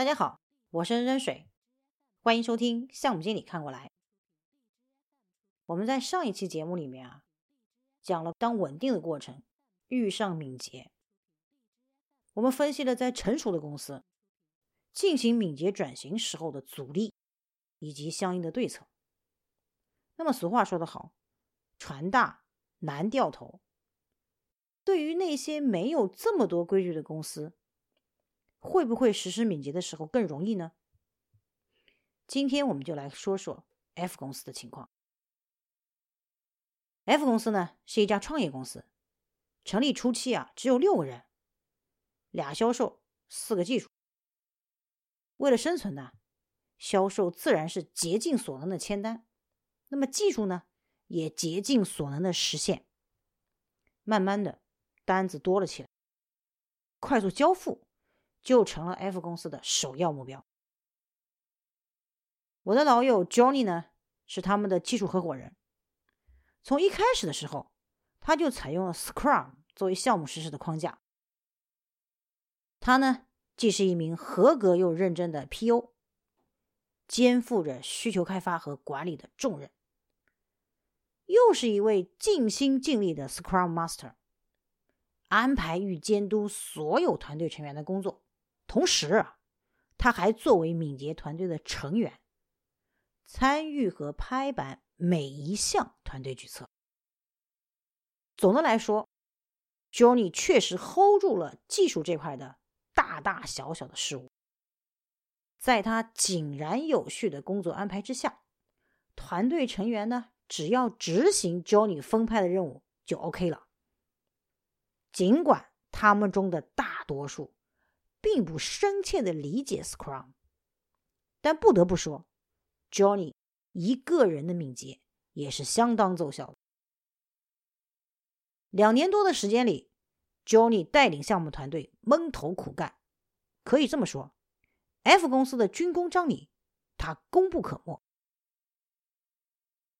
大家好，我是任水，欢迎收听项目经理看过来。我们在上一期节目里面啊，讲了当稳定的过程遇上敏捷，我们分析了在成熟的公司进行敏捷转型时候的阻力以及相应的对策。那么俗话说得好，船大难掉头。对于那些没有这么多规矩的公司，会不会实施敏捷的时候更容易呢？今天我们就来说说 F 公司的情况。F 公司呢是一家创业公司，成立初期啊只有六个人，俩销售，四个技术。为了生存呢，销售自然是竭尽所能的签单，那么技术呢也竭尽所能的实现。慢慢的。单子多了起来，快速交付就成了 F 公司的首要目标。我的老友 Johnny 呢，是他们的技术合伙人。从一开始的时候，他就采用了 Scrum 作为项目实施的框架。他呢，既是一名合格又认真的 PO，肩负着需求开发和管理的重任，又是一位尽心尽力的 Scrum Master。安排与监督所有团队成员的工作，同时，他还作为敏捷团队的成员，参与和拍板每一项团队决策。总的来说，Johnny 确实 hold 住了技术这块的大大小小的事务。在他井然有序的工作安排之下，团队成员呢，只要执行 Johnny 分派的任务就 OK 了。尽管他们中的大多数并不深切的理解 Scrum，但不得不说，Johnny 一个人的敏捷也是相当奏效的。两年多的时间里，Johnny 带领项目团队闷头苦干，可以这么说，F 公司的军功章里他功不可没。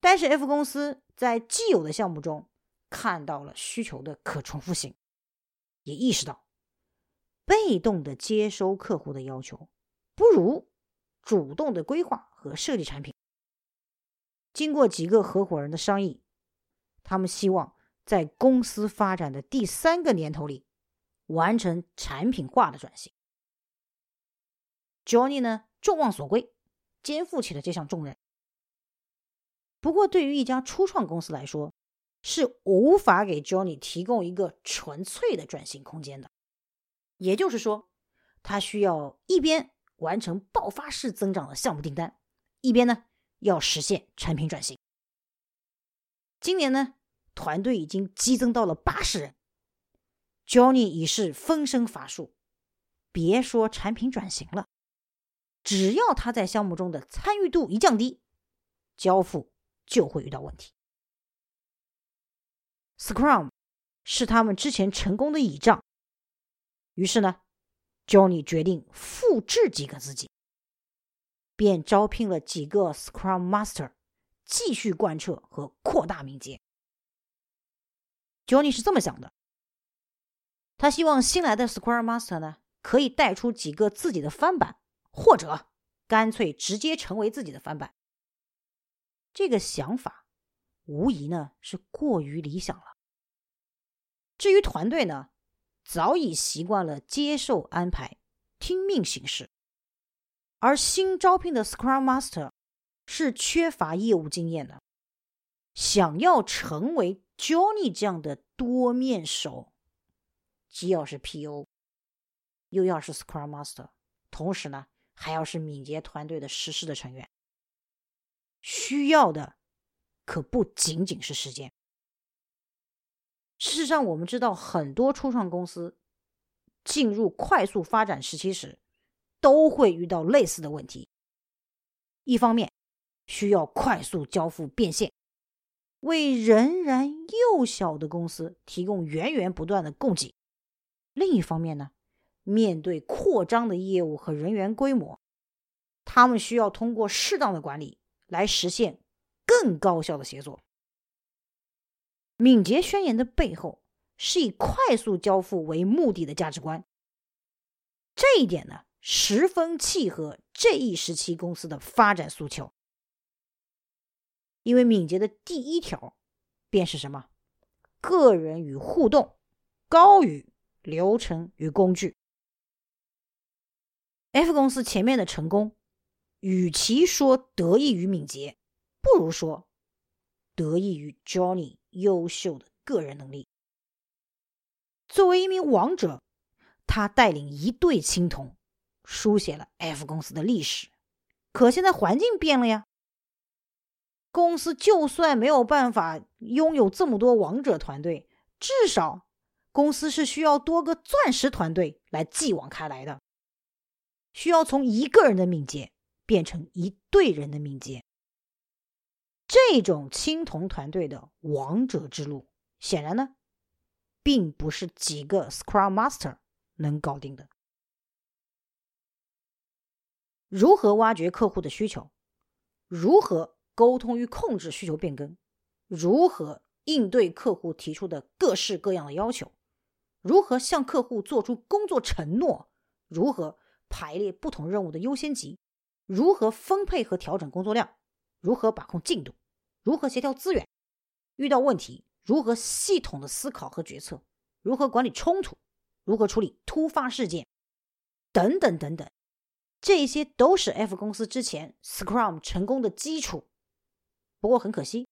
但是 F 公司在既有的项目中。看到了需求的可重复性，也意识到被动的接收客户的要求不如主动的规划和设计产品。经过几个合伙人的商议，他们希望在公司发展的第三个年头里完成产品化的转型。Johnny 呢，众望所归，肩负起了这项重任。不过，对于一家初创公司来说，是无法给 Johnny 提供一个纯粹的转型空间的，也就是说，他需要一边完成爆发式增长的项目订单，一边呢要实现产品转型。今年呢，团队已经激增到了八十人，Johnny 已是分身乏术，别说产品转型了，只要他在项目中的参与度一降低，交付就会遇到问题。Scrum 是他们之前成功的倚仗，于是呢，Johnny 决定复制几个自己，便招聘了几个 Scrum Master，继续贯彻和扩大敏捷。Johnny 是这么想的，他希望新来的 Scrum Master 呢，可以带出几个自己的翻版，或者干脆直接成为自己的翻版。这个想法。无疑呢是过于理想了。至于团队呢，早已习惯了接受安排、听命行事，而新招聘的 Scrum Master 是缺乏业务经验的。想要成为 Johnny 这样的多面手，既要是 PO，又要是 Scrum Master，同时呢还要是敏捷团队的实施的成员，需要的。可不仅仅是时间。事实上，我们知道很多初创公司进入快速发展时期时，都会遇到类似的问题。一方面需要快速交付变现，为仍然幼小的公司提供源源不断的供给；另一方面呢，面对扩张的业务和人员规模，他们需要通过适当的管理来实现。更高效的协作。敏捷宣言的背后是以快速交付为目的的价值观。这一点呢，十分契合这一时期公司的发展诉求。因为敏捷的第一条便是什么？个人与互动高于流程与工具。F 公司前面的成功，与其说得益于敏捷，不如说得益于 Johnny 优秀的个人能力。作为一名王者，他带领一队青铜，书写了 F 公司的历史。可现在环境变了呀。公司就算没有办法拥有这么多王者团队，至少公司是需要多个钻石团队来继往开来的。需要从一个人的敏捷变成一队人的敏捷。这种青铜团队的王者之路，显然呢，并不是几个 Scrum Master 能搞定的。如何挖掘客户的需求？如何？沟通与控制需求变更，如何应对客户提出的各式各样的要求，如何向客户做出工作承诺，如何排列不同任务的优先级，如何分配和调整工作量，如何把控进度，如何协调资源，遇到问题如何系统的思考和决策，如何管理冲突，如何处理突发事件，等等等等，这些都是 F 公司之前 Scrum 成功的基础。不过很可惜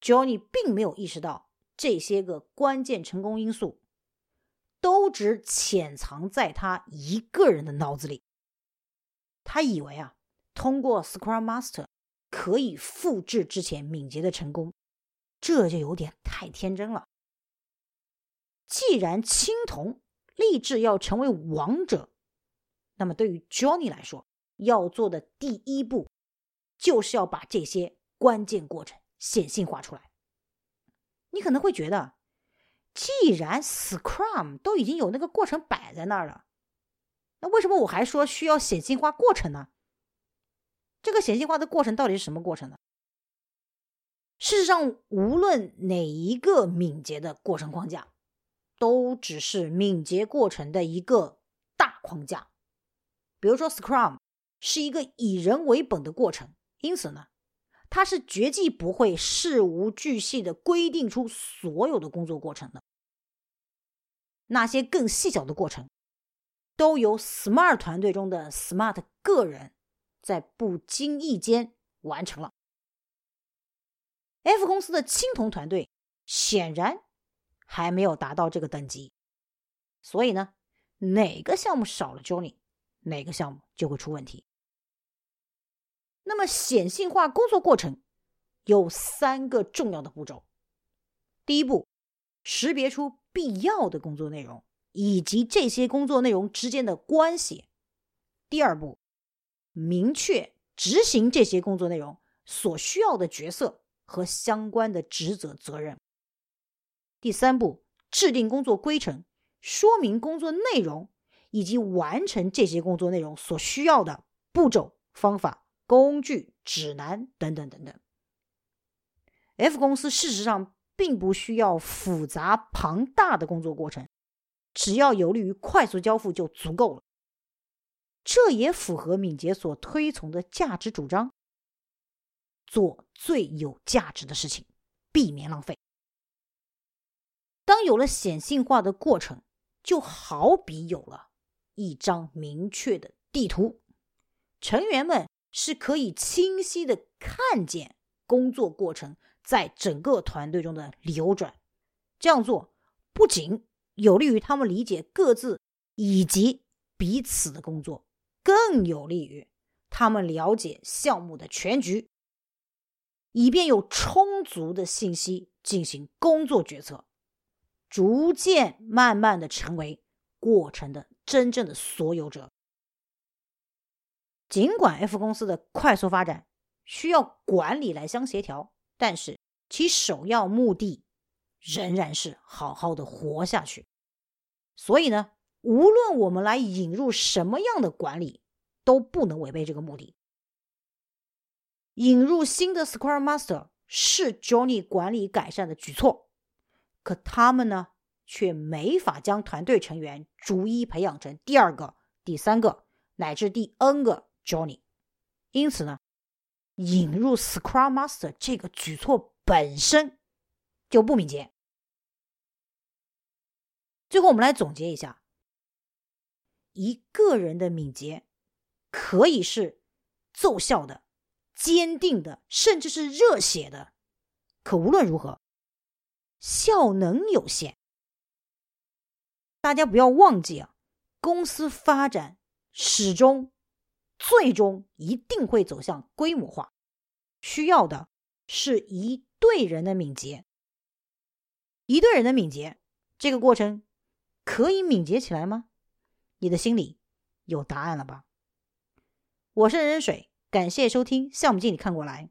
，Johnny 并没有意识到这些个关键成功因素都只潜藏在他一个人的脑子里。他以为啊，通过 Scrum Master 可以复制之前敏捷的成功，这就有点太天真了。既然青铜立志要成为王者，那么对于 Johnny 来说，要做的第一步就是要把这些。关键过程显性化出来，你可能会觉得，既然 Scrum 都已经有那个过程摆在那儿了，那为什么我还说需要显性化过程呢？这个显性化的过程到底是什么过程呢？事实上，无论哪一个敏捷的过程框架，都只是敏捷过程的一个大框架。比如说，Scrum 是一个以人为本的过程，因此呢。它是绝技不会事无巨细的规定出所有的工作过程的，那些更细小的过程，都由 Smart 团队中的 Smart 个人在不经意间完成了。F 公司的青铜团队显然还没有达到这个等级，所以呢，哪个项目少了 Johnny，哪个项目就会出问题。那么显性化工作过程有三个重要的步骤：第一步，识别出必要的工作内容以及这些工作内容之间的关系；第二步，明确执行这些工作内容所需要的角色和相关的职责责任；第三步，制定工作规程，说明工作内容以及完成这些工作内容所需要的步骤方法。工具、指南等等等等。F 公司事实上并不需要复杂庞大的工作过程，只要有利于快速交付就足够了。这也符合敏捷所推崇的价值主张：做最有价值的事情，避免浪费。当有了显性化的过程，就好比有了一张明确的地图，成员们。是可以清晰的看见工作过程在整个团队中的流转，这样做不仅有利于他们理解各自以及彼此的工作，更有利于他们了解项目的全局，以便有充足的信息进行工作决策，逐渐慢慢的成为过程的真正的所有者。尽管 F 公司的快速发展需要管理来相协调，但是其首要目的仍然是好好的活下去。所以呢，无论我们来引入什么样的管理，都不能违背这个目的。引入新的 Scrum Master 是 Johnny 管理改善的举措，可他们呢，却没法将团队成员逐一培养成第二个、第三个。乃至第 N 个 Johnny。因此呢，引入 Scrum Master 这个举措本身就不敏捷。最后，我们来总结一下：一个人的敏捷可以是奏效的、坚定的，甚至是热血的。可无论如何，效能有限。大家不要忘记啊，公司发展始终、最终一定会走向规模化，需要的是一队人的敏捷。一队人的敏捷，这个过程可以敏捷起来吗？你的心里有答案了吧？我是任水，感谢收听项目经理看过来。